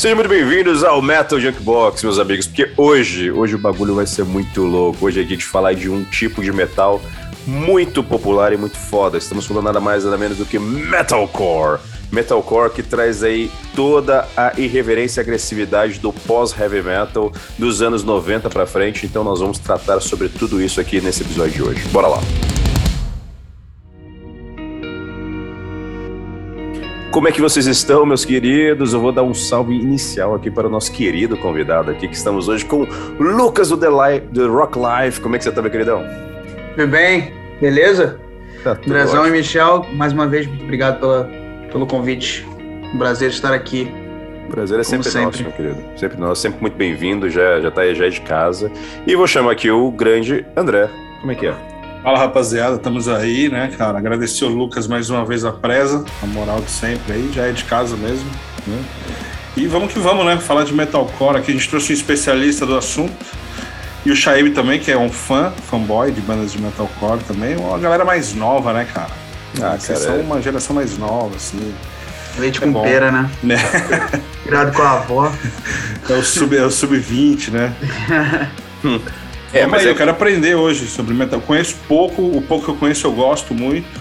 Sejam muito bem-vindos ao Metal Junkbox, meus amigos, porque hoje, hoje o bagulho vai ser muito louco. Hoje a gente falar de um tipo de metal muito popular e muito foda. Estamos falando nada mais nada menos do que metalcore. Metalcore que traz aí toda a irreverência e agressividade do pós-heavy metal dos anos 90 para frente. Então nós vamos tratar sobre tudo isso aqui nesse episódio de hoje. Bora lá. Como é que vocês estão, meus queridos? Eu vou dar um salve inicial aqui para o nosso querido convidado aqui, que estamos hoje com Lucas do The, Li The Rock Life. Como é que você tá, meu queridão? Tudo bem? Beleza? Tá Andrezão e Michel, mais uma vez, muito obrigado pela, pelo convite. Um prazer estar aqui. O prazer é sempre, sempre, nosso, meu querido. Sempre nosso, sempre muito bem-vindo, já, já tá já é de casa. E vou chamar aqui o grande André. Como é que é? Fala rapaziada, estamos aí, né, cara? Agradecer o Lucas mais uma vez a presa, a moral de sempre aí, já é de casa mesmo, né? E vamos que vamos, né? Falar de metalcore aqui. A gente trouxe um especialista do assunto. E o Shaib também, que é um fã, fanboy de bandas de metalcore também. Uma galera mais nova, né, cara? Ah, Vocês são é... uma geração mais nova, assim. Leite é com bom. pera, né? né? Virado com a avó. É o sub-20, é sub né? É, mas eu quero aprender hoje sobre metal. Eu conheço pouco, o pouco que eu conheço eu gosto muito.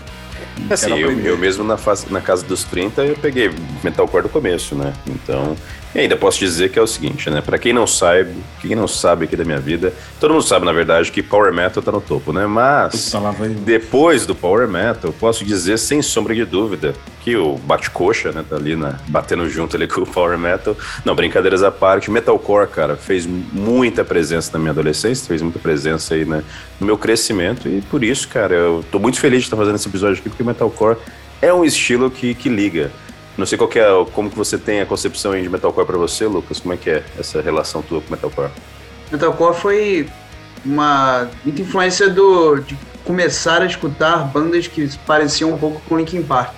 Assim, eu, eu, mesmo na, fase, na casa dos 30 eu peguei metalcore do começo, né? Então, e ainda posso dizer que é o seguinte, né? Para quem não sabe, quem não sabe aqui da minha vida, todo mundo sabe na verdade que Power Metal tá no topo, né? Mas depois do Power Metal, posso dizer sem sombra de dúvida que o bate-coxa, né, tá ali na, batendo junto ali com o Power Metal. Não, brincadeiras à parte, Metalcore, cara, fez muita presença na minha adolescência, fez muita presença aí né, no meu crescimento e por isso, cara, eu tô muito feliz de estar fazendo esse episódio aqui porque Metalcore é um estilo que, que liga não sei qual é, como que você tem a concepção de metalcore para você, Lucas. Como é que é essa relação tua com metalcore? Metalcore foi uma muita influência do de começar a escutar bandas que pareciam um pouco com Linkin Park.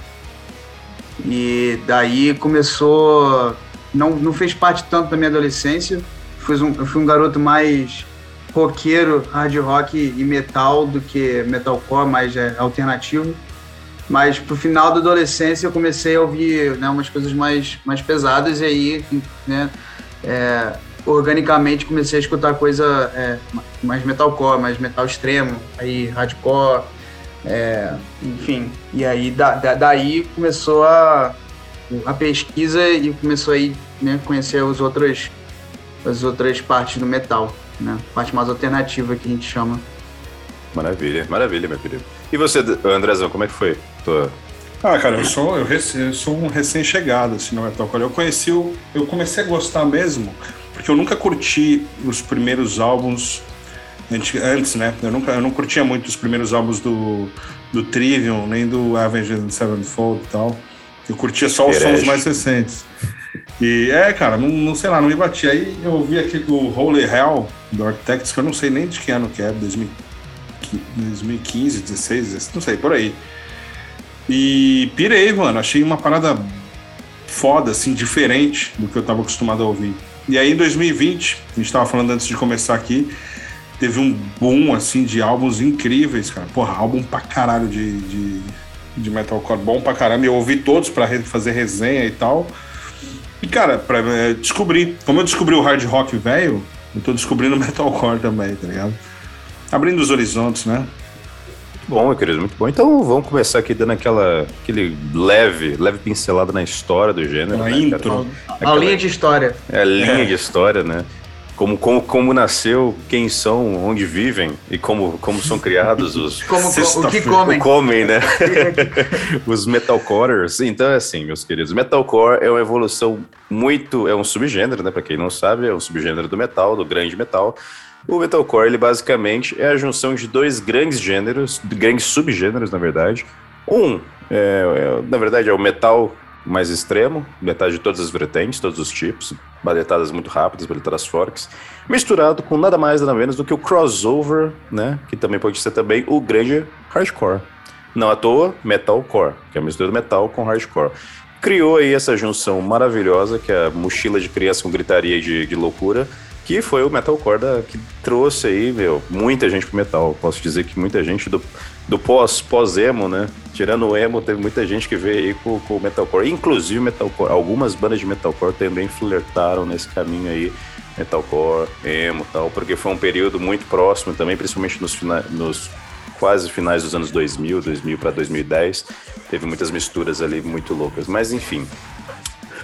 E daí começou não, não fez parte tanto da minha adolescência. Fui um, eu fui um garoto mais roqueiro, hard rock e metal do que metalcore, mais é, alternativo. Mas pro final da adolescência eu comecei a ouvir né, umas coisas mais, mais pesadas e aí, né, é, organicamente comecei a escutar coisa é, mais metalcore, mais metal extremo, aí hardcore, é, enfim. E aí da, da, daí começou a, a pesquisa e começou aí né, conhecer os outros, as outras partes do metal, né, parte mais alternativa que a gente chama. Maravilha, maravilha, meu querido. E você, Andrezão, como é que foi? Tua... Ah, cara, eu sou, eu, eu sou um recém-chegado assim, no metalcore. Eu conheci o, eu comecei a gostar mesmo, porque eu nunca curti os primeiros álbuns antes, né? Eu nunca, eu não curtia muito os primeiros álbuns do, do Trivium, nem do Avenged Sevenfold e tal. Eu curtia só os sons mais recentes. E é, cara, não, não sei lá, não me batia. Aí eu ouvi aquele do Holy Hell, do Architects, que eu não sei nem de que ano que é, 2015, 16, não sei, por aí. E pirei, mano. Achei uma parada foda, assim, diferente do que eu tava acostumado a ouvir. E aí em 2020, a gente tava falando antes de começar aqui, teve um boom, assim, de álbuns incríveis, cara. Porra, álbum pra caralho de, de, de metalcore, bom pra caramba. Eu ouvi todos pra fazer resenha e tal. E, cara, pra é, descobrir, como eu descobri o hard rock velho, eu tô descobrindo metalcore também, tá ligado? Abrindo os horizontes, né? bom, meu querido, muito bom. Então vamos começar aqui dando aquela aquele leve, leve pincelada na história do gênero. Uma né, intro. Aquela, a linha de história. É a linha é. de história, né? Como, como, como nasceu, quem são, onde vivem e como, como são criados os. como, o que comem. O comem, né? os metalcorers. Então é assim, meus queridos. Metalcore é uma evolução muito. É um subgênero, né? Pra quem não sabe, é um subgênero do metal, do grande metal o metalcore, ele basicamente é a junção de dois grandes gêneros, grandes subgêneros, na verdade. Um, é, é, na verdade, é o metal mais extremo, metade de todas as vertentes, todos os tipos, baletadas muito rápidas, baletadas fortes, misturado com nada mais nada menos do que o crossover, né, que também pode ser também o grande hardcore. Não à toa, metalcore, que é a mistura do metal com hardcore. Criou aí essa junção maravilhosa, que é a mochila de criança com gritaria de, de loucura, que foi o metalcore que trouxe aí, meu, muita gente pro metal. Posso dizer que muita gente do, do pós, pós-emo, né? Tirando o emo, teve muita gente que veio aí com, com o metalcore. Inclusive metalcore, algumas bandas de metalcore também flertaram nesse caminho aí, metalcore, emo tal, porque foi um período muito próximo também, principalmente nos, nos quase finais dos anos 2000, 2000 para 2010. Teve muitas misturas ali muito loucas. Mas enfim,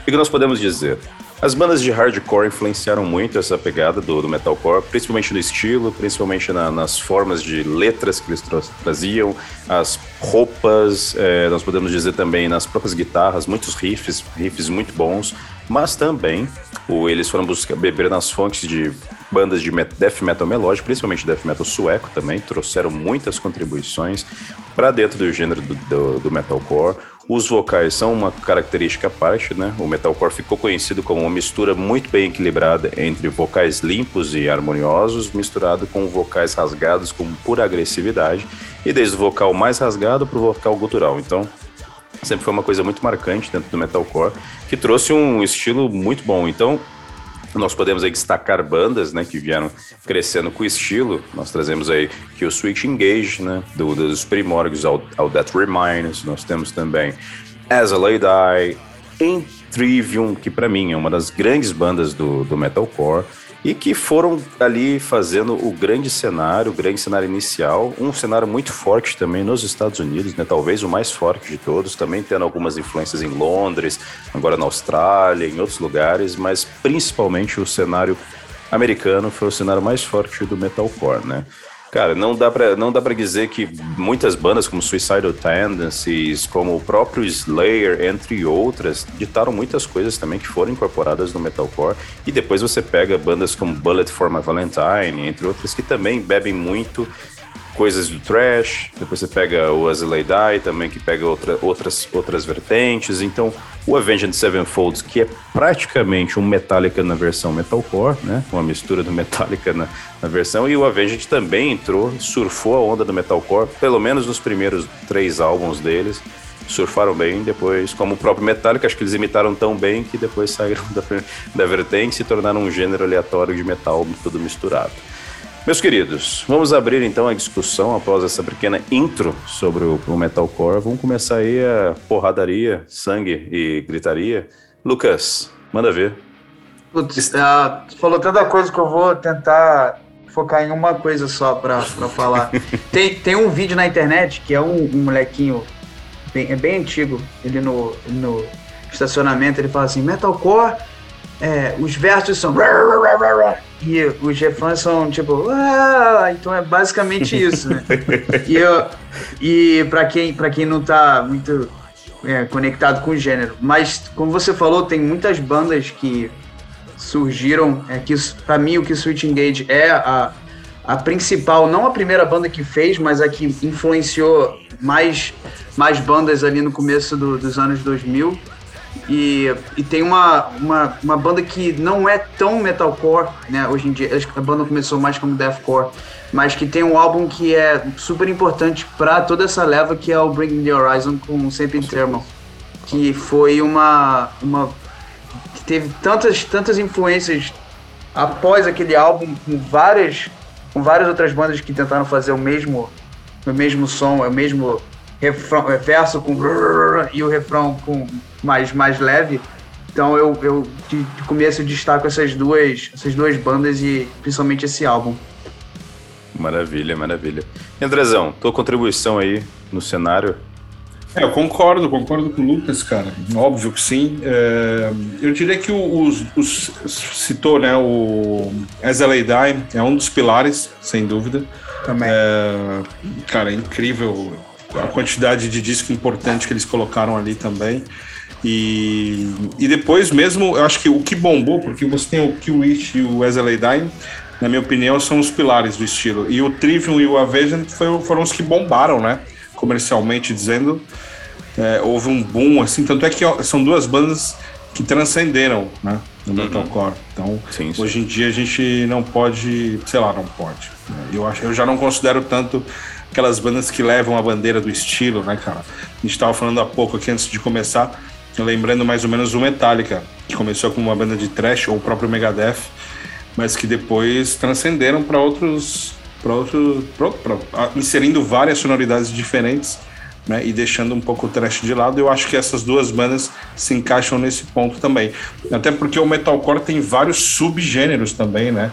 o que nós podemos dizer? As bandas de hardcore influenciaram muito essa pegada do, do metalcore, principalmente no estilo, principalmente na, nas formas de letras que eles tra traziam, as roupas, é, nós podemos dizer também nas próprias guitarras, muitos riffs, riffs muito bons, mas também o, eles foram buscar beber nas fontes de bandas de death metal melódico, principalmente death metal sueco também, trouxeram muitas contribuições para dentro do gênero do, do, do metalcore. Os vocais são uma característica à parte, né? O metalcore ficou conhecido como uma mistura muito bem equilibrada entre vocais limpos e harmoniosos, misturado com vocais rasgados com pura agressividade, e desde o vocal mais rasgado para o vocal gutural. Então, sempre foi uma coisa muito marcante dentro do metalcore, que trouxe um estilo muito bom. Então, nós podemos aí destacar bandas, né, que vieram crescendo com estilo. Nós trazemos aí que o Switch Engage, né, do, dos primórdios ao, ao Death Reminders. Nós temos também As a Lay Die, Trivium, que para mim é uma das grandes bandas do, do metalcore e que foram ali fazendo o grande cenário, o grande cenário inicial, um cenário muito forte também nos Estados Unidos, né? Talvez o mais forte de todos, também tendo algumas influências em Londres, agora na Austrália, em outros lugares, mas principalmente o cenário americano foi o cenário mais forte do metalcore, né? Cara, não dá para não dá para dizer que muitas bandas como Suicidal Tendencies, como o próprio Slayer, entre outras, ditaram muitas coisas também que foram incorporadas no metalcore. E depois você pega bandas como Bullet for My Valentine, entre outras que também bebem muito coisas do trash, depois você pega o As Die também, que pega outra, outras, outras vertentes. Então, o Avenged Sevenfold, que é praticamente um Metallica na versão metalcore, né? Uma mistura do Metallica na, na versão. E o Avenged também entrou, surfou a onda do metalcore, pelo menos nos primeiros três álbuns deles. Surfaram bem, depois, como o próprio Metallica, acho que eles imitaram tão bem que depois saíram da, da vertente e se tornaram um gênero aleatório de metal tudo misturado. Meus queridos, vamos abrir então a discussão após essa pequena intro sobre o, o metalcore. Vamos começar aí a porradaria, sangue e gritaria. Lucas, manda ver. Putz, uh, falou tanta coisa que eu vou tentar focar em uma coisa só pra falar. tem, tem um vídeo na internet que é um, um molequinho bem, é bem antigo, ele no, no estacionamento, ele fala assim, metalcore, é, os versos são e os refrões são tipo, ah! então é basicamente isso, né? e eu, e para quem, pra quem não tá muito é, conectado com o gênero, mas como você falou, tem muitas bandas que surgiram, é que para mim o que Switch Engage é a, a principal, não a primeira banda que fez, mas a que influenciou mais, mais bandas ali no começo do, dos anos 2000 e, e tem uma, uma, uma banda que não é tão metalcore, né? Hoje em dia, a banda começou mais como deathcore, mas que tem um álbum que é super importante para toda essa leva, que é o Bring the Horizon com Sempre Thermal, que foi uma, uma que teve tantas tantas influências após aquele álbum com várias com várias outras bandas que tentaram fazer o mesmo o mesmo som, o mesmo refrão, é, verso com e o refrão com mais, mais leve. Então eu, eu de, de começo destaco essas duas, essas duas bandas e principalmente esse álbum. Maravilha, maravilha. Andrezão, tua contribuição aí no cenário? É, eu concordo, concordo com o Lucas, cara. Óbvio que sim. É, eu diria que os, os, citou, né, o As LA Die é um dos pilares, sem dúvida. Também. É, cara, é incrível a quantidade de disco importante que eles colocaram ali também. E, e depois mesmo, eu acho que o que bombou, porque você tem o Kill Rich e o Wesley Dine, na minha opinião, são os pilares do estilo. E o Trivium e o Avenged foram, foram os que bombaram, né? Comercialmente dizendo. É, houve um boom, assim, tanto é que são duas bandas que transcenderam, né? No uhum. metalcore. Então, sim, sim. hoje em dia a gente não pode, sei lá, não pode. Eu, acho, eu já não considero tanto aquelas bandas que levam a bandeira do estilo, né, cara? A gente estava falando há pouco aqui antes de começar, lembrando mais ou menos o Metallica, que começou como uma banda de thrash, ou o próprio Megadeth, mas que depois transcenderam para outros para outro, pronto, pra, inserindo várias sonoridades diferentes. Né, e deixando um pouco o trash de lado, eu acho que essas duas bandas se encaixam nesse ponto também. Até porque o metalcore tem vários subgêneros também, né?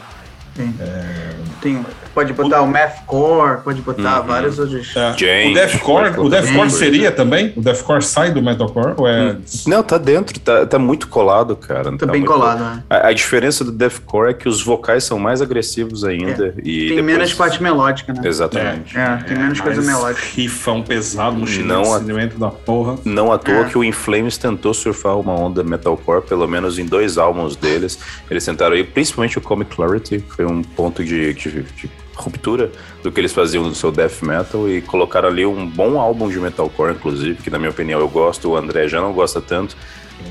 É... Tem, pode botar o, o mathcore, pode botar uhum. vários outros. É. o deathcore, o deathcore seria também? O deathcore sai do metalcore ou é? Hum. Não, tá dentro, tá, tá muito colado, cara. Tá, tá bem colado, né? A, a, diferença do deathcore é que os vocais são mais agressivos ainda é. e tem depois... menos parte melódica, né? Exatamente. É, tem menos coisa melódica. Rifão pesado, mochilinho não da porra. Não à toa que o Inflames tentou surfar uma onda metalcore, pelo menos em dois álbuns deles. Eles tentaram aí, principalmente o Comic Clarity, que foi um ponto de, de, de ruptura do que eles faziam no seu death metal e colocaram ali um bom álbum de metalcore, inclusive, que na minha opinião eu gosto, o André já não gosta tanto,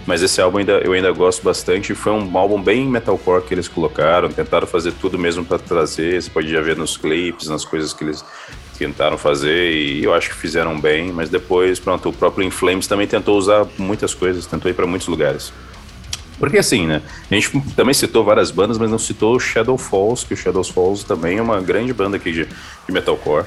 mas esse álbum ainda, eu ainda gosto bastante. Foi um álbum bem metalcore que eles colocaram, tentaram fazer tudo mesmo para trazer. Você pode já ver nos clipes, nas coisas que eles tentaram fazer e eu acho que fizeram bem. Mas depois, pronto, o próprio Inflames também tentou usar muitas coisas, tentou ir para muitos lugares. Porque assim, né? A gente também citou várias bandas, mas não citou Shadow Falls, que o Shadow Falls também é uma grande banda aqui de, de metalcore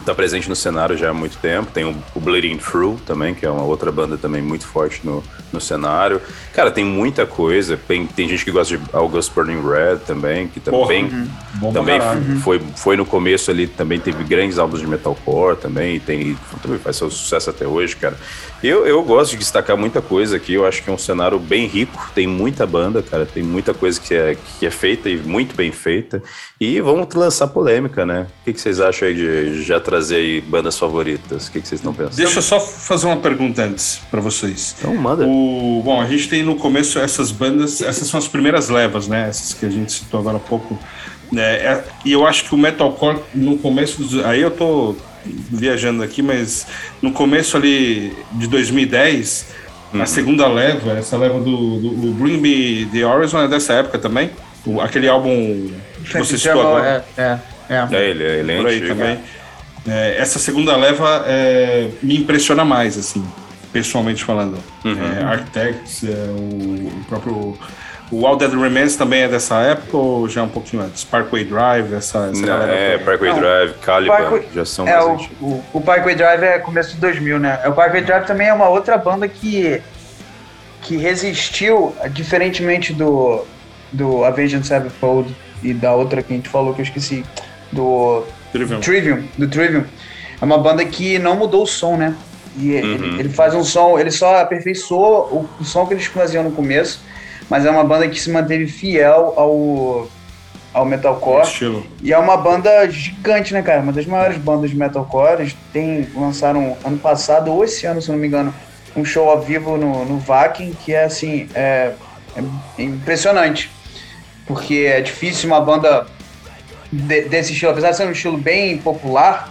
está presente no cenário já há muito tempo. Tem o, o, Bleeding Through também, que é uma outra banda também muito forte no, no cenário. Cara, tem muita coisa. Tem, tem gente que gosta de August Burning Red também, que também, uhum. também foi, foi no começo ali, também teve grandes álbuns de metalcore também, tem, também faz seu sucesso até hoje, cara. Eu, eu gosto de destacar muita coisa aqui, eu acho que é um cenário bem rico, tem muita banda, cara, tem muita coisa que é, que é feita e muito bem feita. E vamos lançar polêmica, né? O que, que vocês acham aí de já trazer aí bandas favoritas? O que, que vocês estão pensando? Deixa eu só fazer uma pergunta antes para vocês. Então, manda. O, bom, a gente tem no começo essas bandas, essas são as primeiras levas, né? Essas que a gente citou agora há pouco. É, é, e eu acho que o metalcore no começo dos, aí eu tô viajando aqui, mas no começo ali de 2010, uhum. a segunda leva, essa leva do, do, do Bring Me the Horizon é dessa época também. O, aquele álbum que você citou agora. É, é, é. é ele, ele é Por aí também. É, essa segunda leva é, me impressiona mais, assim, pessoalmente falando. Uhum. É, Architects, é, o, o, próprio. O All Dead Remains também é dessa época ou já é um pouquinho antes? Parkway Drive, essa. essa Não, é, Parkway Não, Drive, Caliban, Parkway, já são é, o, o, o, Parkway Drive é começo de 2000, né? O Parkway Drive também é uma outra banda que, que resistiu, diferentemente do, do Avenged Sevenfold e da outra que a gente falou que eu esqueci, do Trivium. Trivium, do Trivium. É uma banda que não mudou o som, né? E uhum. ele, ele, faz um som, ele só aperfeiçoou o, o, som que eles faziam no começo, mas é uma banda que se manteve fiel ao, ao metalcore. Estilo. E é uma banda gigante, né, cara? Uma das maiores bandas de metalcore. Eles tem, lançaram ano passado, ou esse ano, se não me engano, um show ao vivo no, no Vakin, que é assim, é, é impressionante. Porque é difícil uma banda de, desse estilo, apesar de ser um estilo bem popular,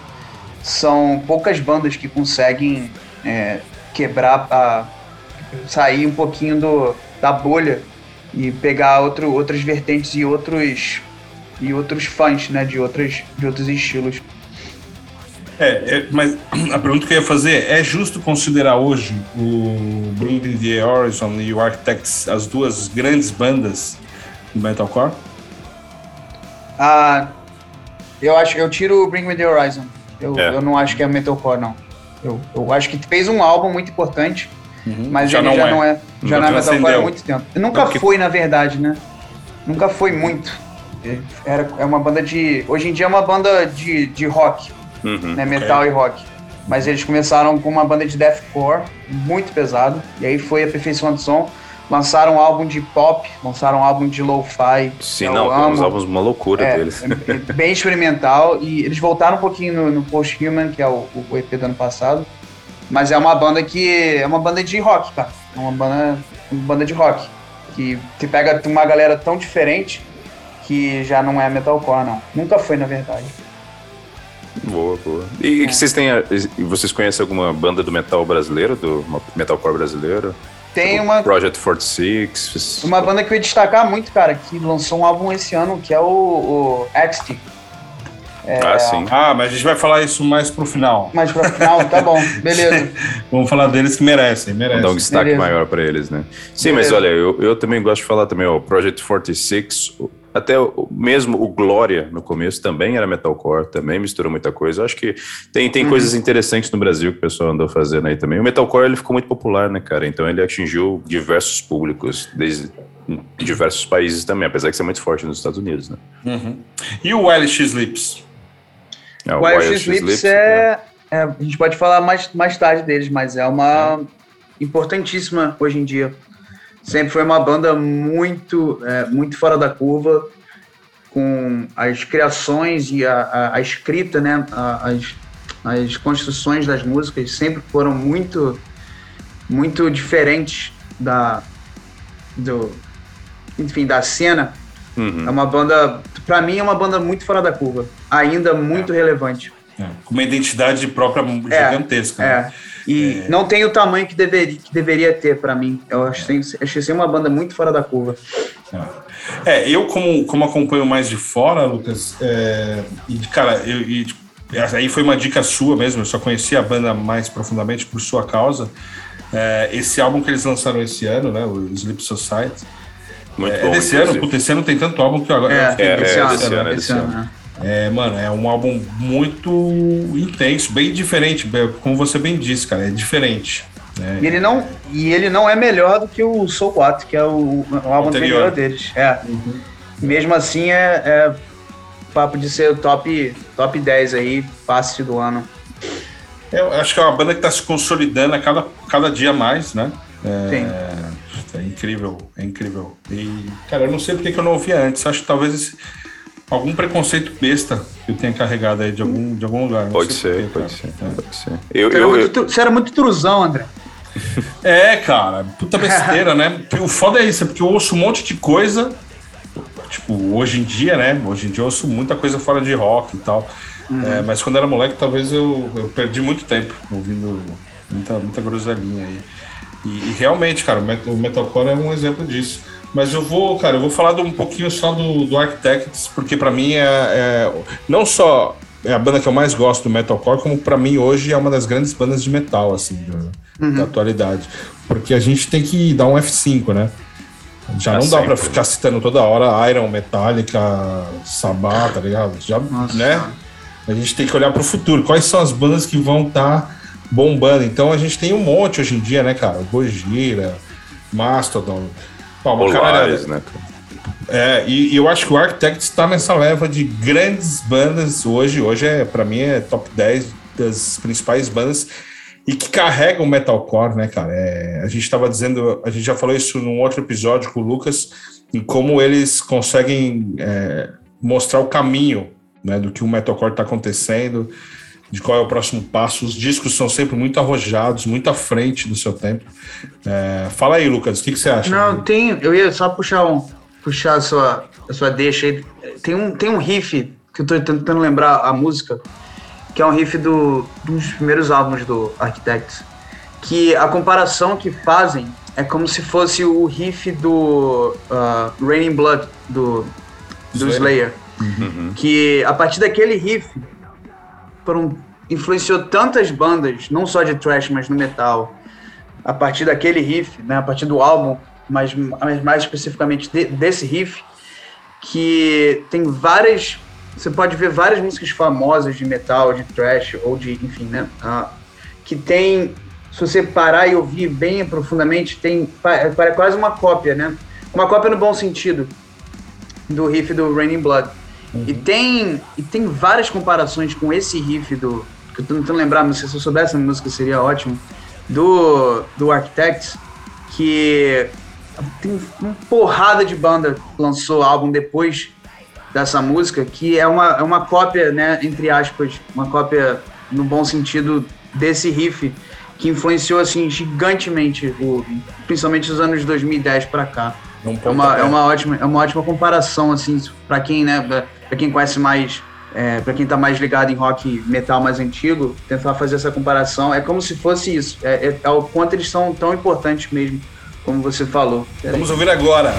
são poucas bandas que conseguem é, quebrar, a, sair um pouquinho do, da bolha e pegar outro, outras vertentes e outros e outros fãs, né, de outros de outros estilos. É, é, mas a pergunta que eu ia fazer é justo considerar hoje o Bringing the Horizon e o Architects as duas grandes bandas do metalcore? Ah, eu acho, eu tiro o Bring Me The Horizon. Eu, é. eu não acho que é metalcore, não. Eu, eu acho que fez um álbum muito importante, uhum. mas já ele não já é. não é, já não, não é metalcore há muito tempo. Nunca Porque... foi, na verdade, né? Nunca foi muito. Era, é uma banda de. Hoje em dia é uma banda de, de rock, uhum, né? Metal okay. e rock. Mas eles começaram com uma banda de deathcore muito pesado, e aí foi aperfeiçoando o som lançaram um álbum de pop, lançaram um álbum de lo-fi. Sim, não, amo. os álbuns uma loucura é, deles. É, é bem experimental e eles voltaram um pouquinho no, no Post Human, que é o, o, EP do ano passado. Mas é uma banda que é uma banda de rock, cara. É uma banda, uma banda de rock que, que pega uma galera tão diferente que já não é metalcore, não. Nunca foi, na verdade. Boa, boa. E, é. que vocês têm, vocês conhecem alguma banda do metal brasileiro, do metalcore brasileiro? Tem uma. Project 46. Uma banda que eu ia destacar muito, cara, que lançou um álbum esse ano, que é o, o XT. É... Ah, sim. Ah, mas a gente vai falar isso mais pro final. Mais pro final, tá bom, beleza. Vamos falar deles que merecem, merecem. Vamos dar um destaque beleza. maior para eles, né? Sim, beleza. mas olha, eu, eu também gosto de falar também, o Project 46. Até o, mesmo o Glória, no começo, também era metalcore, também misturou muita coisa. Eu acho que tem, tem uhum. coisas interessantes no Brasil que o pessoal andou fazendo aí também. O metalcore ele ficou muito popular, né, cara? Então ele atingiu diversos públicos, desde diversos países também, apesar de ser muito forte nos Estados Unidos, né? Uhum. E o LX Lips? É, o LX Lips é, é, A gente pode falar mais, mais tarde deles, mas é uma é. importantíssima hoje em dia. Sempre foi uma banda muito, é, muito fora da curva, com as criações e a, a, a escrita, né? A, as, as construções das músicas sempre foram muito, muito diferentes da, do, enfim, da cena. Uhum. É uma banda, para mim, é uma banda muito fora da curva, ainda muito é. relevante. É. Com uma identidade própria é, gigantesca. É. Né? E é. não tem o tamanho que deveria, que deveria ter para mim. Eu achei, achei ser uma banda muito fora da curva. É, é, eu como, como acompanho mais de fora, Lucas, é, e cara, eu, e, tipo, aí foi uma dica sua mesmo, eu só conheci a banda mais profundamente por sua causa. É, esse álbum que eles lançaram esse ano, né, o Sleep Society, muito é, bom. Desse ano, puta, esse ano tem tanto álbum que eu agora. É, é, esse, é, ano, esse ano, esse ano. É, mano, é um álbum muito intenso, bem diferente, como você bem disse, cara, é diferente. Né? E, ele não, e ele não é melhor do que o Soul 4, que é o, o álbum anterior, anterior deles. É. Uhum. Mesmo assim, é, é, papo de ser o top, top 10 aí, passe do ano. Eu acho que é uma banda que está se consolidando a cada, cada dia mais, né? É, Sim. É incrível, é incrível. E, cara, eu não sei porque que eu não ouvia antes. Acho que talvez esse, algum preconceito besta que eu tenha carregado aí de algum, de algum lugar. Pode ser, pode ser, é. pode ser. Eu, eu, eu, você era muito truzão, André. É, cara, puta besteira, né? o foda é isso, é porque eu ouço um monte de coisa. Tipo, hoje em dia, né? Hoje em dia eu ouço muita coisa fora de rock e tal. Uhum. É, mas quando era moleque, talvez eu, eu perdi muito tempo ouvindo muita, muita groselhinha aí. E, e, realmente, cara, o metalcore é um exemplo disso. Mas eu vou, cara, eu vou falar um pouquinho só do, do Architects, porque para mim é, é, não só é a banda que eu mais gosto do metalcore, como para mim hoje é uma das grandes bandas de metal assim da, uhum. da, atualidade, porque a gente tem que dar um F5, né? Já é não dá para ficar citando toda hora Iron, Metallica, Sabbath, tá ligado? Já, Nossa, né? A gente tem que olhar para o futuro. Quais são as bandas que vão estar tá bombando? Então a gente tem um monte hoje em dia, né, cara? Gojira, Mastodon, Polaris, né? É, e, e, eu acho que o Architect está nessa leva de grandes bandas hoje. Hoje, é para mim, é top 10 das principais bandas e que carregam metalcore, né, cara? É, a gente estava dizendo, a gente já falou isso num outro episódio com o Lucas, em como eles conseguem é, mostrar o caminho né, do que o metalcore está acontecendo de qual é o próximo passo. Os discos são sempre muito arrojados, muito à frente do seu tempo. É, fala aí, Lucas, o que, que, você acha? Não, tem. Eu ia só puxar um, puxar a sua, a sua deixa aí. Tem um, tem um riff que eu tô tentando lembrar a música, que é um riff do, dos primeiros álbuns do Architects. Que a comparação que fazem é como se fosse o riff do uh, Raining Blood do, do Slayer. Slayer. Uhum. Que a partir daquele riff foram, influenciou tantas bandas, não só de thrash, mas no metal, a partir daquele riff, né, a partir do álbum, mas mais especificamente de, desse riff, que tem várias. Você pode ver várias músicas famosas de metal, de thrash, ou de, enfim, né? Que tem. Se você parar e ouvir bem profundamente, tem. Parece quase uma cópia, né? Uma cópia no bom sentido do riff do Raining Blood. Uhum. E, tem, e tem várias comparações com esse riff do. Que eu tô tentando lembrar, mas se eu soubesse a música seria ótimo. Do, do Architects, que tem uma porrada de banda lançou álbum depois dessa música, que é uma, é uma cópia, né, entre aspas, uma cópia no bom sentido desse riff que influenciou assim gigantemente o, principalmente os anos 2010 para cá. É uma, é uma ótima é uma ótima comparação assim para quem né para quem conhece mais, é, para quem está mais ligado em rock metal mais antigo, tentar fazer essa comparação é como se fosse isso. É, é, é o quanto eles são tão importantes mesmo, como você falou. Vamos ouvir agora.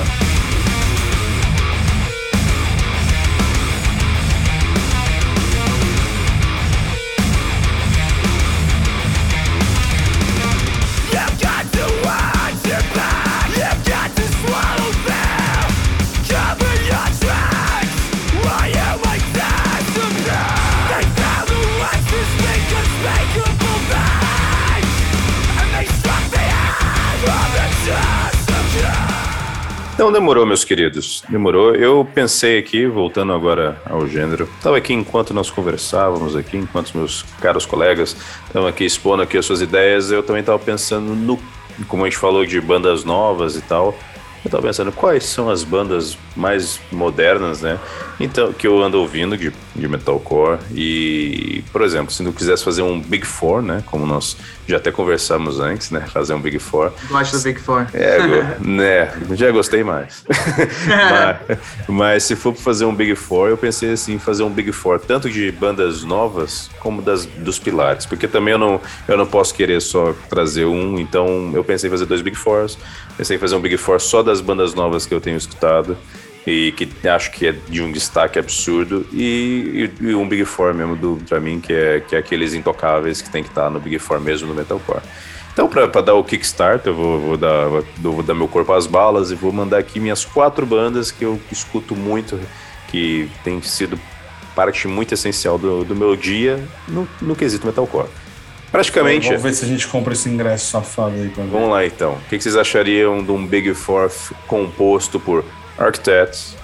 Então demorou, meus queridos. Demorou. Eu pensei aqui, voltando agora ao gênero. Estava aqui enquanto nós conversávamos aqui, enquanto meus caros colegas estavam aqui expondo aqui as suas ideias, eu também estava pensando no, como a gente falou de bandas novas e tal. Eu tava pensando quais são as bandas mais modernas, né? Então, que eu ando ouvindo de, de metalcore. E, por exemplo, se não quisesse fazer um Big Four, né? Como nós já até conversamos antes, né? Fazer um Big Four. Gosto do Big Four. É, né? Já gostei mais. mas, mas, se for fazer um Big Four, eu pensei assim, fazer um Big Four tanto de bandas novas como das dos pilares, porque também eu não eu não posso querer só trazer um, então eu pensei em fazer dois Big Fours. Pensei em fazer um Big Four só das bandas novas que eu tenho escutado e que acho que é de um destaque absurdo e, e, e um Big Four mesmo do para mim que é que é aqueles intocáveis que tem que estar no Big Four mesmo no metalcore. Então, para dar o kickstart, eu vou, vou, dar, vou dar meu corpo às balas e vou mandar aqui minhas quatro bandas que eu escuto muito, que tem sido parte muito essencial do, do meu dia no, no quesito metalcore. Praticamente. Vamos ver se a gente compra esse ingresso safado aí pra ver. Vamos lá então. O que vocês achariam de um Big Four composto por Architects,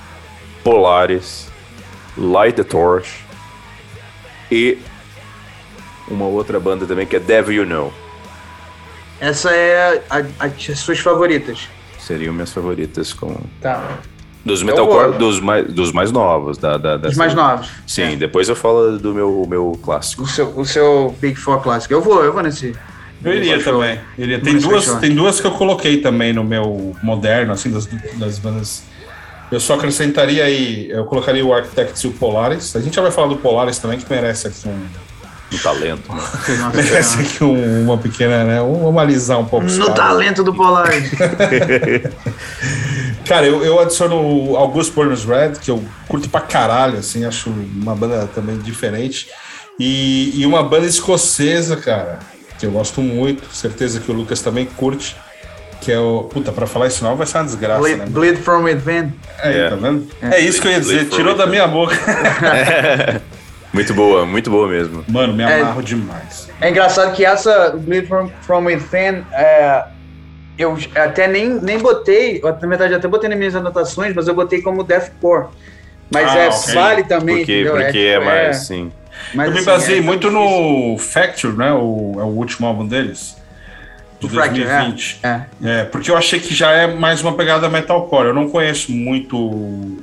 Polaris, Light the Torch e uma outra banda também que é Devil You Know. Essa é a, a, as suas favoritas. Seriam minhas favoritas com. Tá. Dos metalcore, dos mais, dos mais novos. Da, da, Dos mais novos. Sim, é. depois eu falo do meu, meu clássico. O seu, o seu Big Four clássico. Eu vou, eu vou nesse. Eu iria também. Iria. Tem, duas, tem duas que eu coloquei também no meu moderno, assim, das, das bandas. Eu só acrescentaria aí, eu colocaria o Architects e o Polaris. A gente já vai falar do Polaris também, que merece aqui um. Do talento. merece aqui um, uma pequena, né? Vamos alisar um pouco. No talento do Polaris. Cara, eu, eu adiciono o August Burns Red, que eu curto pra caralho, assim, acho uma banda também diferente. E, e uma banda escocesa, cara, que eu gosto muito, certeza que o Lucas também curte, que é o. Puta, pra falar isso não vai ser uma desgraça, Bleed, né? Bleed from Within. É, yeah. tá vendo? É. é isso que eu ia dizer, tirou da minha boca. muito boa, muito boa mesmo. Mano, me amarro é, demais. É engraçado que essa Bleed from, from Within é eu até nem, nem botei, na verdade até botei nas minhas anotações, mas eu botei como deathcore. Mas ah, é okay. vale também, porque, entendeu? Porque é, é mais, é, sim. Mas, eu me assim, baseei é muito no Facture, né? O, é o último álbum deles. Do 2020. É, é. é, porque eu achei que já é mais uma pegada metalcore. Eu não conheço muito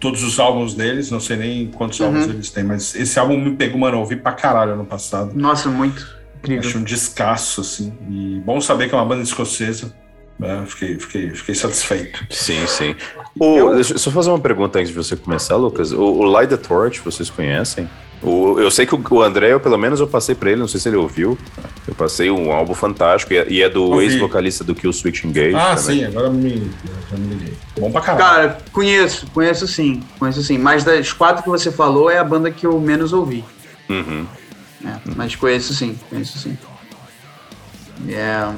todos os álbuns deles, não sei nem quantos uhum. álbuns eles têm, mas esse álbum me pegou, mano, eu ouvi pra caralho ano passado. Nossa, muito. Incrível. Acho um descasso, assim. E bom saber que é uma banda escocesa. Né? Fiquei, fiquei, fiquei satisfeito. Sim, sim. O, eu... Deixa eu só fazer uma pergunta antes de você começar, Lucas. O, o Light the Torch, vocês conhecem? O, eu sei que o, o André, eu, pelo menos eu passei pra ele, não sei se ele ouviu. Eu passei um álbum fantástico e, é do ex-vocalista do Kill Switch Engage. Ah, também. sim, agora me, já me liguei. Bom pra caralho. Cara, conheço, conheço sim, conheço sim. Mas das quatro que você falou, é a banda que eu menos ouvi. Uhum. É, mas conheço sim, conheço sim. É,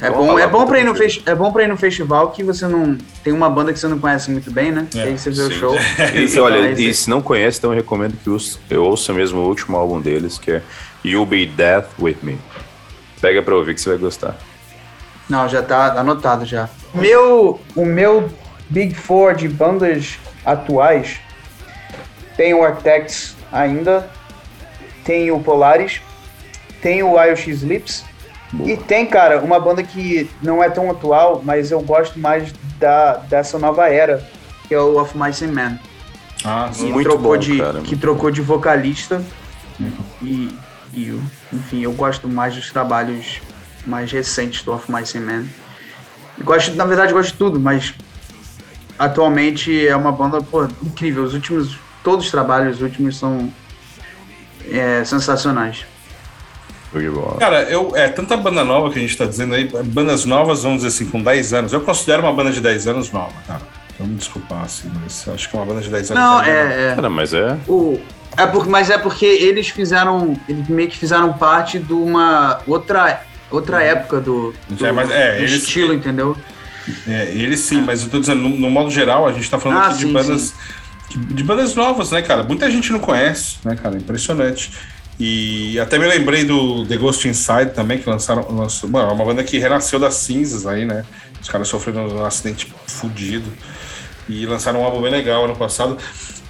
é bom, é bom para ir no é bom para ir no festival que você não tem uma banda que você não conhece muito bem, né? É, aí você vê sim. o show. e, olha, e se não conhece, então eu recomendo que eu ouça mesmo o último álbum deles, que é You'll Be Death With Me. Pega para ouvir que você vai gostar. Não, já tá anotado já. Meu, o meu Big Four de bandas atuais tem o Architects ainda, tem o Polaris, tem o IOX Lips Boa. e tem, cara, uma banda que não é tão atual, mas eu gosto mais da, dessa nova era, que é o Of Mice and Men. Ah, sim. muito trocou bom, de, cara, Que trocou de vocalista uhum. e, e, enfim, eu gosto mais dos trabalhos mais recentes do Of Mice and Men. Gosto, na verdade, gosto de tudo, mas atualmente é uma banda pô, incrível. Os últimos, todos os trabalhos os últimos são é, sensacionais. Cara, eu, é tanta banda nova que a gente tá dizendo aí, bandas novas, vamos dizer assim, com 10 anos. Eu considero uma banda de 10 anos nova, cara. Então me desculpar, assim, mas acho que é uma banda de 10 anos. Não, é. é. Cara, mas é. O, é por, mas é porque eles fizeram. Eles meio que fizeram parte de uma outra, outra época do, do, é, mas, é, do eles, estilo, entendeu? É, eles sim, mas eu tô dizendo, no, no modo geral, a gente tá falando ah, aqui sim, de bandas. Sim de bandas novas, né, cara? Muita gente não conhece, né, cara? Impressionante. E até me lembrei do The Ghost Inside também, que lançaram. Lançou, mano, é uma banda que renasceu das cinzas aí, né? Os caras sofreram um acidente fudido. E lançaram um álbum bem legal ano passado.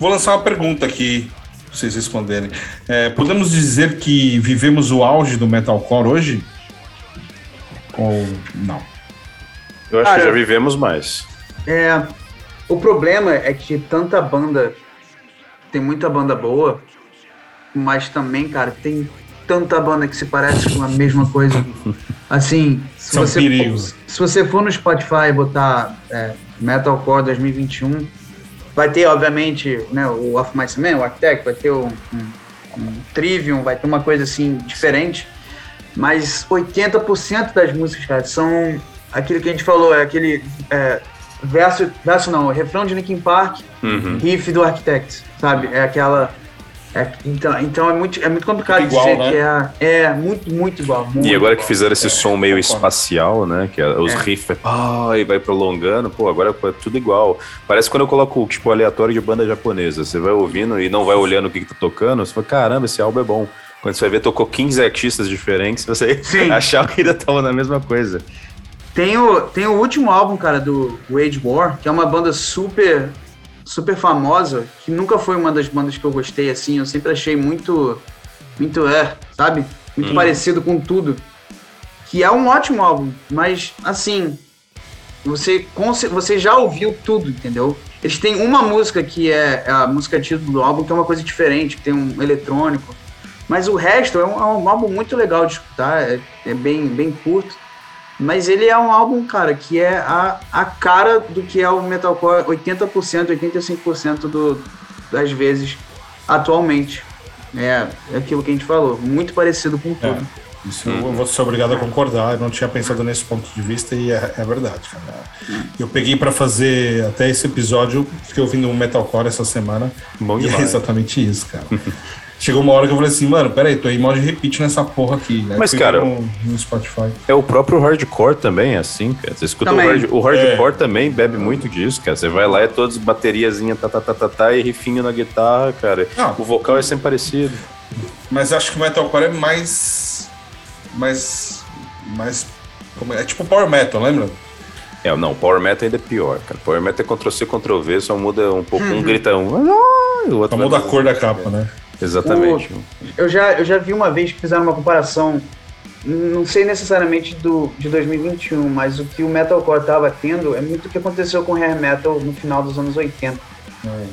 Vou lançar uma pergunta aqui, pra vocês responderem. É, podemos dizer que vivemos o auge do metalcore hoje? Ou não? Eu acho Cara, que já vivemos mais. É. O problema é que tanta banda. Tem muita banda boa mas também, cara, tem tanta banda que se parece com a mesma coisa. Assim, se São você, perigos. se você for no Spotify e botar é, Metalcore 2021, vai ter, obviamente, né, o Off My Man, o Architect, vai ter um, um, um Trivium, vai ter uma coisa assim diferente, mas 80% das músicas, cara, são aquilo que a gente falou, é aquele é, verso, verso não, refrão de Linkin Park, uhum. riff do Architect, sabe? É aquela é, então, então é muito, é muito complicado igual, dizer né? que é, é muito, muito igual. Muito e agora igual. que fizeram esse é, som meio espacial, né? Que é, os é. riffs vai, e vai prolongando, pô, agora é tudo igual. Parece quando eu coloco, tipo, aleatório de banda japonesa. Você vai ouvindo e não vai olhando o que, que tá tocando, você fala, caramba, esse álbum é bom. Quando você vai ver, tocou 15 artistas diferentes, você Sim. achava que ainda tava na mesma coisa. Tem o, tem o último álbum, cara, do Wage War, que é uma banda super super famosa, que nunca foi uma das bandas que eu gostei, assim, eu sempre achei muito, muito, é, sabe? Muito hum. parecido com tudo. Que é um ótimo álbum, mas, assim, você, você já ouviu tudo, entendeu? Eles têm uma música que é a música título do álbum, que é uma coisa diferente, que tem um eletrônico. Mas o resto é um, é um álbum muito legal de escutar, é, é bem, bem curto. Mas ele é um álbum, cara, que é a, a cara do que é o metalcore 80%, 85% do, das vezes atualmente. É, é aquilo que a gente falou, muito parecido com tudo. É. Isso eu vou ser obrigado a concordar. Eu não tinha pensado nesse ponto de vista e é, é verdade. Cara. Eu peguei para fazer até esse episódio, fiquei ouvindo um metalcore essa semana. Bom e é exatamente isso, cara. Chegou uma hora que eu falei assim, mano, peraí, tô aí mod repeat nessa porra aqui. Né? Mas, cara, no, no, Spotify. é o próprio hardcore também, é assim, cara. Você escuta também. o, hard, o hardcore é. também bebe muito disso, cara. Você vai lá, é todas bateriazinha, tá, tá, tá, tá, tá, e rifinho na guitarra, cara. Não, o vocal é sempre parecido. Mas acho que o metalcore é mais... mais... mais... Como é? é tipo power metal, lembra? É, não, Power Metal ainda é pior, cara. Power Metal é Ctrl-C, Ctrl-V, só muda um pouco, uhum. um grita um... Ah", o outro só muda a cor da capa, né? Exatamente. O, eu, já, eu já vi uma vez que fizeram uma comparação, não sei necessariamente do, de 2021, mas o que o metalcore estava tendo é muito o que aconteceu com o hair metal no final dos anos 80. Hum.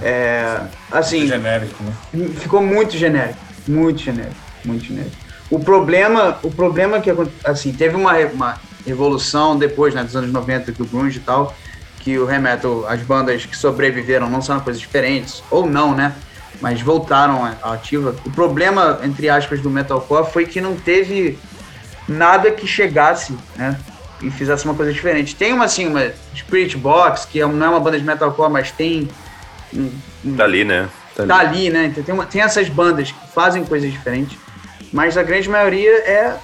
É, assim, muito genérico, né? Ficou muito genérico, muito genérico, muito genérico. O problema, o problema que assim, teve uma, uma evolução depois, né, dos anos 90 do grunge e tal, que o hair metal, as bandas que sobreviveram não são coisas diferentes ou não, né? Mas voltaram à ativa. O problema, entre aspas, do metalcore foi que não teve nada que chegasse, né? E fizesse uma coisa diferente. Tem uma, assim, uma Spirit Box, que é não é uma banda de metalcore, mas tem... Um, um, tá ali, né? Tá, tá ali. ali. né? Tem, uma, tem essas bandas que fazem coisas diferentes, mas a grande maioria é,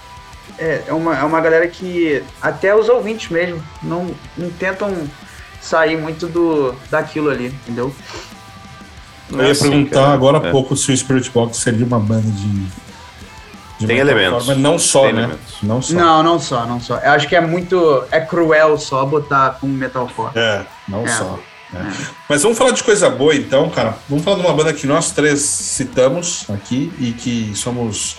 é, é, uma, é uma galera que até os ouvintes mesmo não, não tentam sair muito do daquilo ali, entendeu? Eu ia assim, perguntar cara. agora há é. pouco se o Spirit Box seria uma banda de. de Tem elementos. Mas não só, Tem né? Elementos. Não só. Não, não só, não só. Eu acho que é muito. É cruel só botar como metalcore. É, não é. só. É. É. Mas vamos falar de coisa boa então, cara. Vamos falar de uma banda que nós três citamos aqui e que somos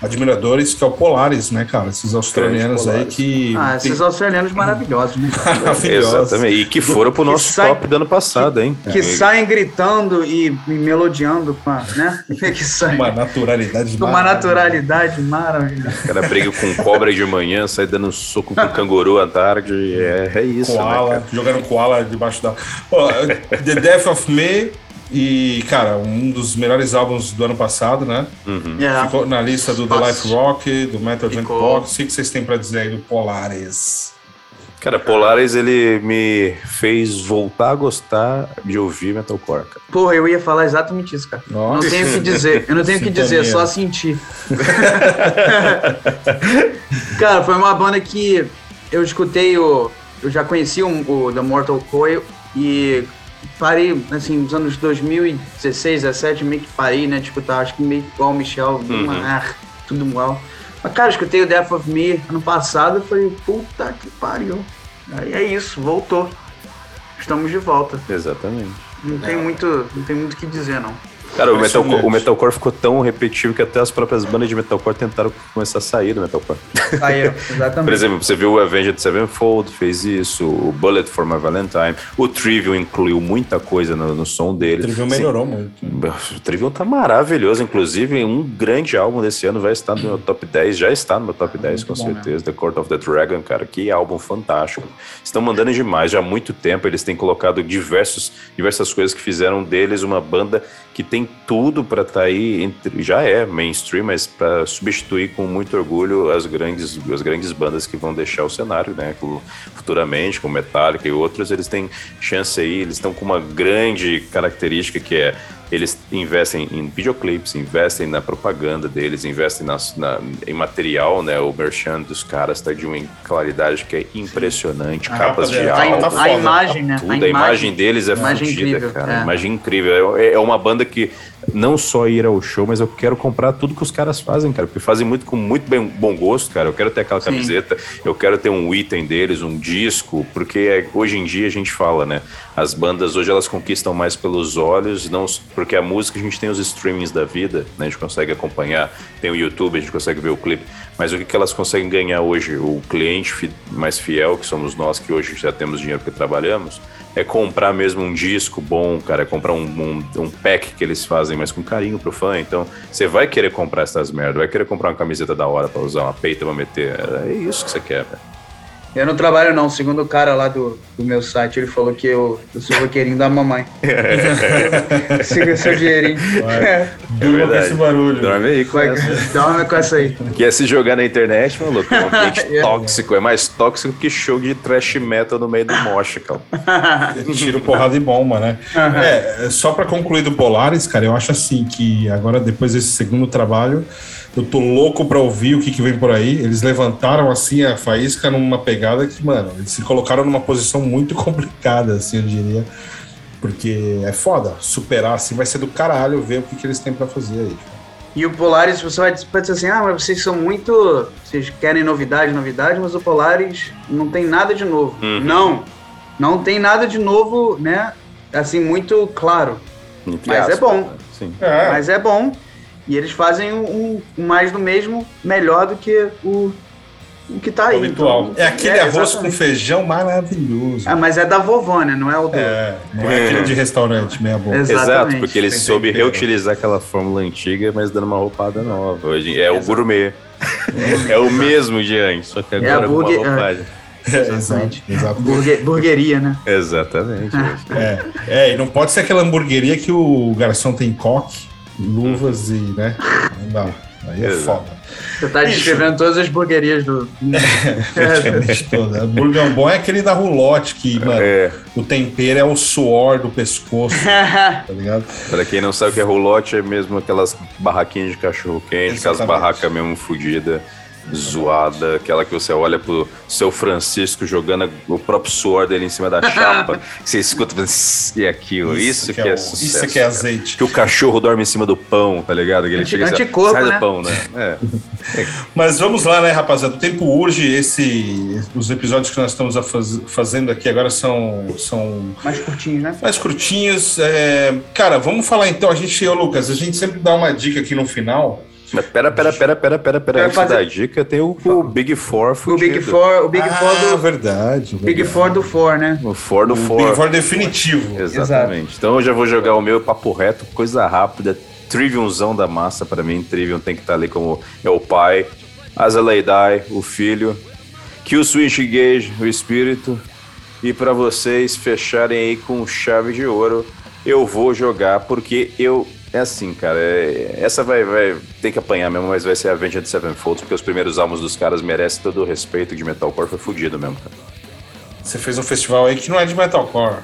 admiradores, que é o Polaris, né, cara? Esses australianos aí que. Ah, esses tem... australianos maravilhosos, né? maravilhosos. Exatamente. E que foram pro nosso sai... top do ano passado, hein? Que, que é. saem gritando e, melodiando com a, né? Que saem... Uma naturalidade Com uma naturalidade maravilhosa. O cara briga com cobra de manhã, sai dando soco com canguru à tarde. É, é isso. Né, koala, né, jogando koala debaixo da. Oh, The Death of Me e, cara, um dos melhores álbuns do ano passado, né? Uhum. Yeah. Ficou na lista do The Life Rock, do Metal Junkbox. O que vocês têm para dizer aí do Polaris? Cara, Polaris ele me fez voltar a gostar de ouvir metalcore. Cara. Porra, eu ia falar exatamente isso, cara. Nossa. Não tenho o que dizer. Eu não tenho o que dizer, só sentir. cara, foi uma banda que eu escutei o. Eu já conheci o, o The Mortal Coil e parei, assim, nos anos 2016, 17, meio que parei, né, de escutar, acho que meio igual o Michel, Uhum. uma, ah, tudo igual. Mas, cara, eu escutei o Death of Me ano passado e falei, puta que pariu. Aí é isso, voltou. Estamos de volta. Exatamente. Não tem muito, não tem muito o que dizer, não. Cara, o, metal, Impressionante. o metalcore ficou tão repetitivo que até as próprias bandas de metalcore tentaram começar a sair do metalcore. Saíram, Por exatamente. exemplo, você viu o Avenged Sevenfold, fez isso, o Bullet for My Valentine, o Trivial incluiu muita coisa no, no som O dele. Trivial Sim, melhorou muito. O Trivial tá maravilhoso, inclusive um grande álbum desse ano vai estar no meu top 10, já está no meu top 10 com bom certeza, The Court of the Dragon, cara, que álbum fantástico. Estão mandando demais, já há muito tempo eles têm colocado diversos, diversas coisas que fizeram deles uma banda que tem tudo para estar aí, entre, já é mainstream, mas para substituir com muito orgulho as grandes, as grandes bandas que vão deixar o cenário, né? Futuramente, como Metallica e outros, eles têm chance aí, eles estão com uma grande característica que é eles investem em videoclipes, investem na propaganda deles, investem nas- na- em material, né? O merchan dos caras tá de uma claridade que é impressionante, A capas capa de A, tá álbum, a foda. imagem, né? tudo, a imagem deles é imagem fodida, incrível, cara. é. Imagem incrível. É, é uma banda que não só ir ao show, mas eu quero comprar tudo que os caras fazem, cara. Porque fazem muito com muito bem, bom gosto, cara. Eu quero ter aquela Sim. camiseta, eu quero ter um item deles, um disco, porque é- hoje em dia a gente fala, né? As bandas hoje elas conquistam mais pelos olhos, não porque a música a gente tem os streamings da vida, né? A gente consegue acompanhar, tem o YouTube, a gente consegue ver o clipe. Mas o que, que elas conseguem ganhar hoje? O cliente mais fiel, que somos nós que hoje já temos dinheiro porque trabalhamos, é comprar mesmo um disco bom, cara, é comprar um, um, um pack que eles fazem, mas com carinho pro fã. Então, você vai querer comprar essas merdas, vai querer comprar uma camiseta da hora pra usar, uma peita pra meter. É isso que você quer, velho. Eu não trabalho não, segundo o cara lá do, do meu site, ele falou que eu, eu sou roqueirinho da mamãe. Siga seu dinheirinho. É, Durma com verdade. esse barulho. Dorme aí com vai, essa. dorme com essa aí. Quer se jogar na internet, maluco? É um ambiente É. tóxico. É mais tóxico que show de trash metal no meio do mosh, cara. Tiro, porrada e bomba, né? É, só pra concluir do Polaris, cara, eu acho assim que agora, depois desse segundo trabalho, eu tô louco pra ouvir o que, que vem por aí. Eles levantaram, assim, a faísca numa pegada que, mano, eles se colocaram numa posição muito complicada, assim, eu diria. Porque é foda. Superar, assim, vai ser do caralho ver o que, que eles têm pra fazer aí. E o Polaris, você vai pode dizer assim, ah, mas vocês são muito. Vocês querem novidade, novidade, mas o Polaris não tem nada de novo. Uhum. Não. Não tem nada de novo, né? Assim, muito claro. Entre Mas é aspas, bom. né? Sim. É, Mas é bom. E eles fazem um, um mais do mesmo, melhor do que o, o que tá aí. Então, É aquele arroz com exatamente. feijão maravilhoso. Ah, mas é da vovó, né? Não é o do. É, não é aquele de restaurante, meia boca. Exatamente. Exato, porque Tem soube tempero. reutilizar aquela fórmula antiga, mas dando uma roupada nova. Hoje é o gourmet. é o mesmo de antes, só que É agora a com uma roupagem. É, exato, exato. Burgue- burgueria, né? Exatamente. É, é, e não pode ser aquela hamburgueria que o garçom tem coque, luvas e, né? Não dá. Aí é foda. Você tá descrevendo todas as burguerias do. Praticamente toda. Hambúrguer bom é aquele da roulotte, que, mano, É, o tempero é o suor do pescoço, tá ligado? pra quem não sabe o que é roulotte, é mesmo aquelas barraquinhas de cachorro quente, aquelas barracas mesmo fodidas, zoada, aquela que você olha pro seu Francisco jogando o próprio suor dele em cima da chapa, você escuta e aquilo, isso, que é, o- sucesso. Isso que é cara. azeite. Que o cachorro dorme em cima do pão, tá ligado? Que ele chega ó, anticorpo, sai né? do pão, né? É. Mas vamos lá, né, rapaziada? O tempo urge. Esse, os episódios que nós estamos a faz- fazendo aqui agora são, são Mais curtinhos, né? mais curtinhos. É, cara, vamos falar então. A gente, ô Lucas, a gente sempre dá uma dica aqui no final. Mas pera, pera, pera, pera, pera, pera. Antes fazer- da dica, tem o, o Big Four O fudido. Big Four, o Big ah, Four do. verdade. Big verdade. Four do Four, né? O Four do O Four. Big Four definitivo. Exatamente. Então eu já vou jogar o meu papo reto, coisa rápida, Triviumzão da massa pra mim. Trivium tem que estar ali como é o pai, Azaleidai, o filho, Kill Switch Gage, o espírito. E pra vocês fecharem aí com chave de ouro, eu vou jogar porque eu. É assim, cara. é- essa vai, vai ter que apanhar mesmo, mas vai ser a Avenged Sevenfold, porque os primeiros álbuns dos caras merecem todo o respeito de metalcore. Foi fudido mesmo, cara. Você fez um festival aí que não é de metalcore.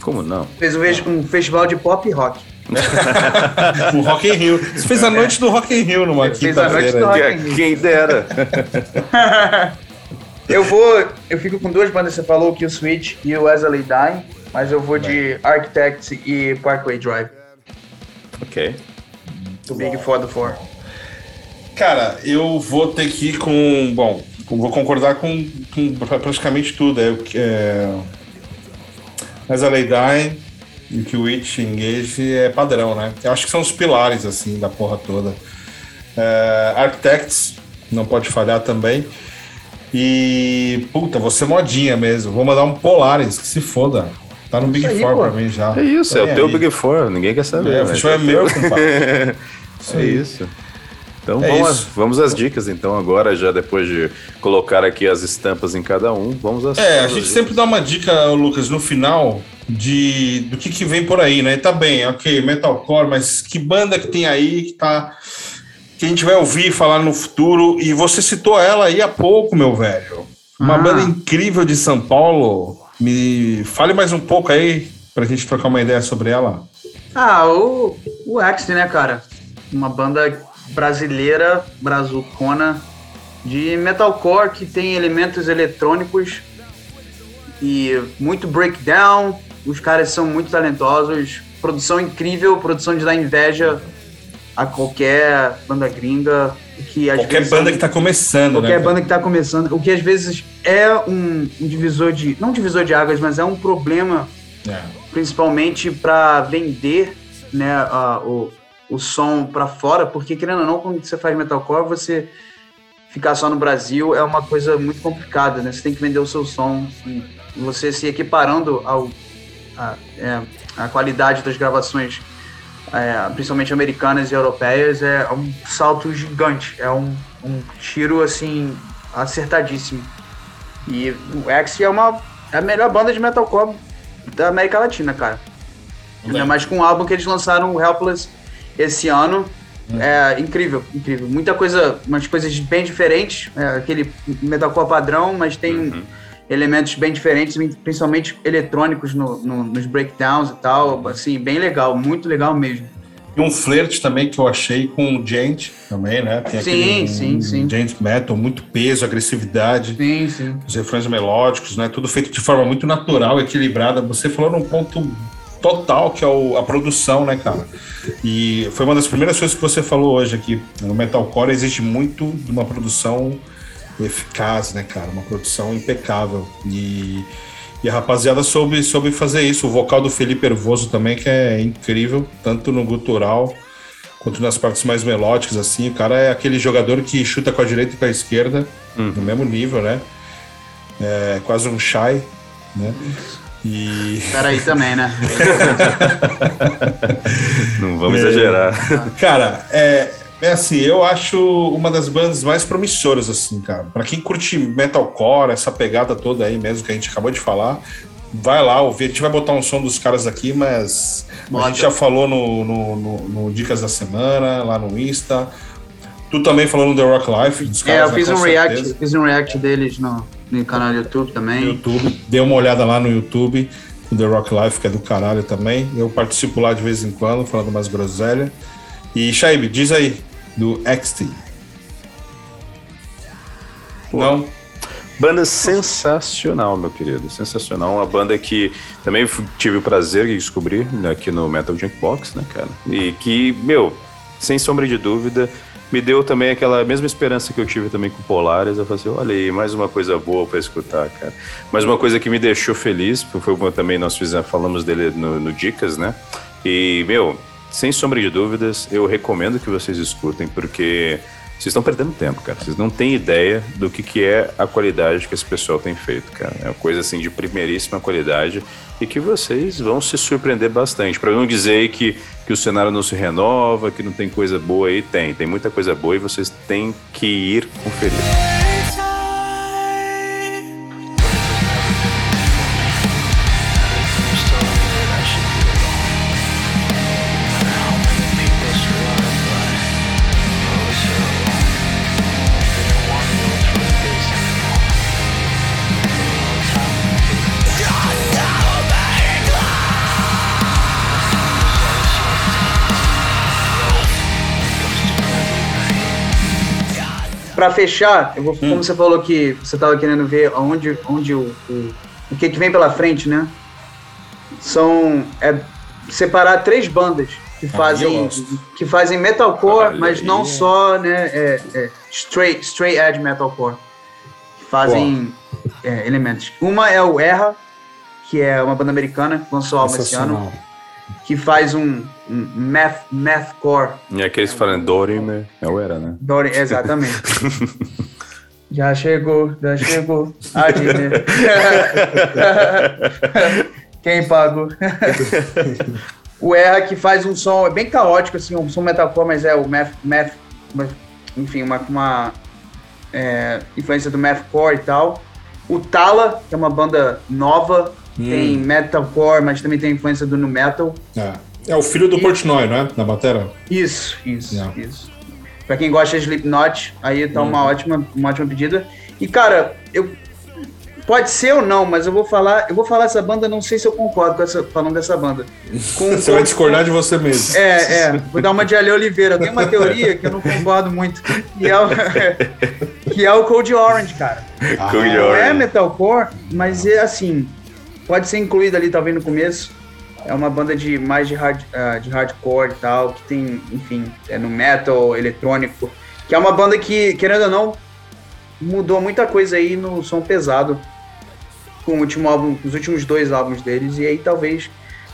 Como não? Fez um, um festival de pop rock. o Rock in Rio. Você fez a noite do Rock in Rio numa Fez a noite do quinta-feira. Rock aí. in Rio. Quem dera. Eu vou. Eu fico com duas bandas, você falou, o Kill Switch e o Wesley Die. mas eu vou de Architects e Parkway Drive. Ok. Do Big Foda 4. Cara, eu vou ter que ir com. Bom, vou concordar com, com praticamente tudo. É, é, mas a Lei Die e o que o Witch Engage é padrão, né? Eu acho que são os pilares, assim, da porra toda. É, Architects, não pode falhar também. E, puta, você modinha mesmo. Vou mandar um Polaris, que se foda. Tá no Big aí, Four pô. pra mim já. É isso, é o teu Big Four, ninguém quer saber. É, o festival é meu, compadre. é isso. Então é vamos, isso. vamos às dicas, então, agora, já depois de colocar aqui as estampas em cada um, vamos às É, a gente sempre dá uma dica, Lucas, no final, de do que, que vem por aí, né? Tá bem, ok, metalcore, mas que banda que tem aí que tá. que a gente vai ouvir falar no futuro. E você citou ela aí há pouco, meu velho. Uma ah. banda incrível de São Paulo. Me fale mais um pouco aí pra gente trocar uma ideia sobre ela. Ah, o, o X, né, cara? Uma banda brasileira, brazucona, de metalcore que tem elementos eletrônicos e muito breakdown. Os caras são muito talentosos, produção incrível, produção de dar inveja a qualquer banda gringa. Que às qualquer banda que está começando, qualquer né? banda que está começando, o que às vezes é um, um, divisor de. não um divisor de águas, mas é um problema, é. principalmente para vender né, a, o, o som para fora, porque querendo ou não, quando você faz metalcore, você ficar só no Brasil é uma coisa muito complicada, né? Você tem que vender o seu som você se equiparando ao a, é, a qualidade das gravações, é, principalmente americanas e europeias, é um salto gigante, é um, um tiro assim acertadíssimo. E o X é uma é a melhor banda de metalcore da América Latina, cara. Ainda mais com o álbum que eles lançaram, o Helpless esse ano. Hum. É incrível, incrível. Muita coisa, umas coisas bem diferentes. É, aquele metalcore padrão, mas tem uhum. Elementos bem diferentes, principalmente eletrônicos no, no, nos breakdowns e tal. Assim, bem legal, muito legal mesmo. E um flerte também que eu achei com o Gent também, né? Tem sim, aquele, sim, um, sim. Gent metal, muito peso, agressividade. Sim, sim. Os refrões melódicos, né? Tudo feito de forma muito natural, equilibrada. Você falou num ponto total, que é o, a produção, né, cara? E foi uma das primeiras coisas que você falou hoje aqui. No metalcore existe muito de uma produção eficaz, né, cara? Uma produção impecável. E, e a rapaziada soube, soube fazer isso. O vocal do Felipe Hervoso também, que é incrível, tanto no gutural quanto nas partes mais melódicas, assim. O cara é aquele jogador que chuta com a direita e com a esquerda, hum. no mesmo nível, né? É quase um shy, né? E... Peraí também, né? Não vamos é, exagerar. Cara, é, é assim, eu acho uma das bandas mais promissoras, assim, cara. Pra quem curte metalcore, essa pegada toda aí mesmo que a gente acabou de falar, vai lá ouvir. A gente vai botar um som dos caras aqui, mas Bota. a gente já falou no, no, no, no, Dicas da Semana, lá no Insta. Tu também falou no The Rock Life. Dos caras, é, eu fiz, né, um react, fiz um react deles no, no canal do YouTube também. No YouTube. Dê uma olhada lá no YouTube, do The Rock Life, que é do caralho também. Eu participo lá de vez em quando, falando umas groselhas. E, Shaib, diz aí, do XT. Não? Banda sensacional, meu querido. Sensacional. Uma banda que também tive o prazer de descobrir né, aqui no Metal Junkbox, né, cara? E que, meu, sem sombra de dúvida, me deu também aquela mesma esperança que eu tive também com Polaris. Eu falei assim, olha aí, mais uma coisa boa para escutar, cara. Mais uma coisa que me deixou feliz, foi também nós fizemos, falamos dele no, no Dicas, né? E, meu, sem sombra de dúvidas, eu recomendo que vocês escutem, porque vocês estão perdendo tempo, cara. Vocês não têm ideia do que, que é a qualidade que esse pessoal tem feito, cara. É uma coisa assim de primeiríssima qualidade e que vocês vão se surpreender bastante. Para não dizer que, que o cenário não se renova, que não tem coisa boa aí, tem. Tem muita coisa boa e vocês têm que ir conferir. Para fechar, eu vou, hum. como você falou que você estava querendo ver onde, onde o, o, o que, que vem pela frente, né? são é separar três bandas que fazem que fazem metalcore, mas não só né, é, é straight straight edge metalcore, que fazem é, elementos. Uma é o Erra, que é uma banda americana lançou álbum esse ano, que faz um, um math mathcore. E aqueles que falam Dorime é o Era, né? Dorime, exatamente. Já chegou, já chegou. A Quem pagou? o Erra que faz um som é bem caótico, assim, um som metalcore, mas é o math, math enfim, uma, uma é, influência do mathcore e tal. O Tala, que é uma banda nova, hum. tem metalcore, mas também tem influência do nu metal. É, é o filho do e... Portnoy, não é? Na bateria? Isso, isso, é. isso. Pra quem gosta de Slipknot, aí tá uma, uhum. ótima, uma ótima pedida. E, cara, eu Pode ser ou não, mas eu vou falar, eu vou falar essa banda, não sei se eu concordo com essa, falando dessa banda. Com, você com, vai discordar de você mesmo. É, é. Vou dar uma de Ale Oliveira. Tem uma teoria que eu não concordo muito, que é o, que é o Cold Orange, cara. Ah, Cold é Orange. É metalcore, mas é assim, pode ser incluído ali talvez no começo. É uma banda de mais de, hard, uh, de hardcore e tal, que tem, enfim, é no metal, eletrônico, que é uma banda que, querendo ou não, mudou muita coisa aí no som pesado com o último álbum, os últimos dois álbuns deles, e aí talvez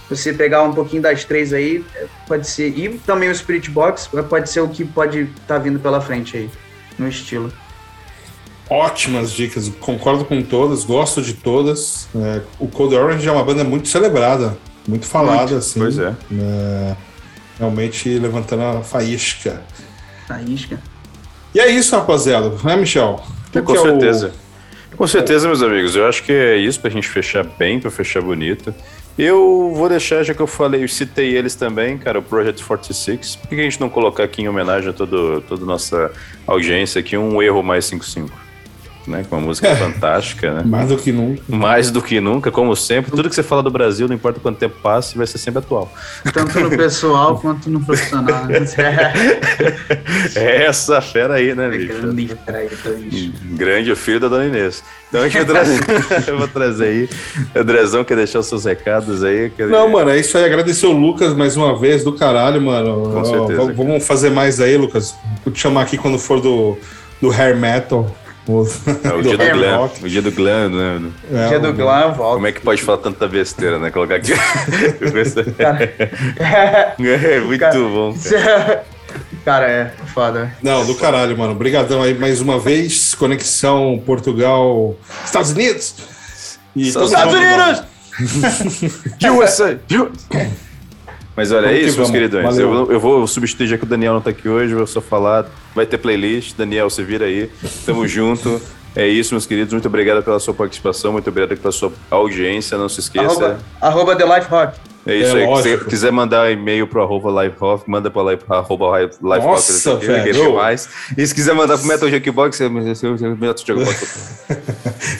você pegar um pouquinho das três aí, pode ser. E também o Spirit Box pode ser o que pode estar tá vindo pela frente aí, no estilo. Ótimas dicas, concordo com todas, gosto de todas. É, o Cold Orange é uma banda muito celebrada, muito falada, muito, assim. Pois é. é. Realmente levantando a faísca. Faísca. E é isso, rapaziada, né, Michel? com certeza. É o com certeza, meus amigos. Eu acho que é isso pra gente fechar bem, pra fechar bonito. Eu vou deixar, já que eu falei, eu citei eles também, cara, o Project 46. Por que a gente não colocar aqui em homenagem a todo, toda a nossa audiência aqui um erro mais 55? Né? Com uma música é, fantástica, né? Mais do que nunca. Mais do que nunca, como sempre. Tudo que você fala do Brasil, não importa quanto tempo passe, vai ser sempre atual. Tanto no pessoal quanto no profissional. Né? é essa fera aí, né, bicho? Grande, o filho da Dona Inês. Então a gente vai trazer, eu vou trazer aí. Andrezão quer deixar os seus recados aí? Quer... Não, mano, é isso aí. Agradecer o Lucas mais uma vez, do caralho, mano. Com certeza. vamos fazer mais aí, Lucas. Vou te chamar aqui quando for do, do hair metal. É o dia do, glam. O dia do glam, né? É, o dia do glam, volta. Como é que pode falar tanta besteira, né? Colocar aqui. é muito cara, bom. Cara. cara, é foda. Não, do caralho, mano. Obrigadão aí mais uma vez. Conexão Portugal, Estados Unidos. E Estados Unidos! USA! Mas olha, é isso, meus queridões. Eu, eu, vou substituir, já que o Daniel não tá aqui hoje, vou só falar. Vai ter playlist. Daniel, você vira aí. Tamo junto. É isso, meus queridos. Muito obrigado pela sua participação, muito obrigado pela sua audiência. Não se esqueça. Arroba, arroba The Life Rock. É isso é, aí. Se quiser mandar e-mail pro arroba Life Rock, manda pro live, arroba Life Nossa, Rock. Velho. Mais. E se quiser mandar pro Metal Jukebox, é Metal Jukebox.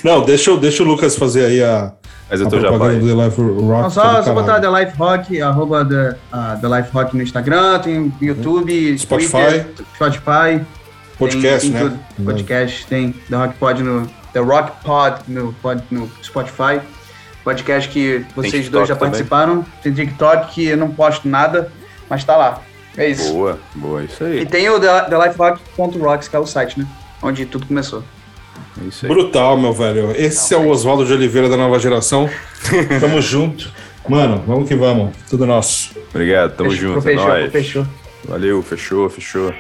Não, deixa, deixa o Lucas fazer aí a, mas eu tô já vai. The Life Rock. só, só botar The Life Rock, arroba The, uh, The Life Rock no Instagram, tem YouTube, Spotify, Twitter, Spotify. Podcast, tem, né? Tudo. Podcast, tem The Rock Pod no The Rock Pod no, pod, no Spotify. Podcast que vocês dois já também. participaram. Tem TikTok que eu não posto nada, mas tá lá. É isso. Boa, boa, isso aí. E tem o The, TheLifeRock.rocks, que é o site, né? Onde tudo começou. É Brutal, meu velho. Esse é o Oswaldo de Oliveira da nova geração. Tamo junto. Mano, vamos que vamos. Tudo nosso. Obrigado, tamo fechou, junto. Fechou, é fechou. Valeu, fechou, fechou.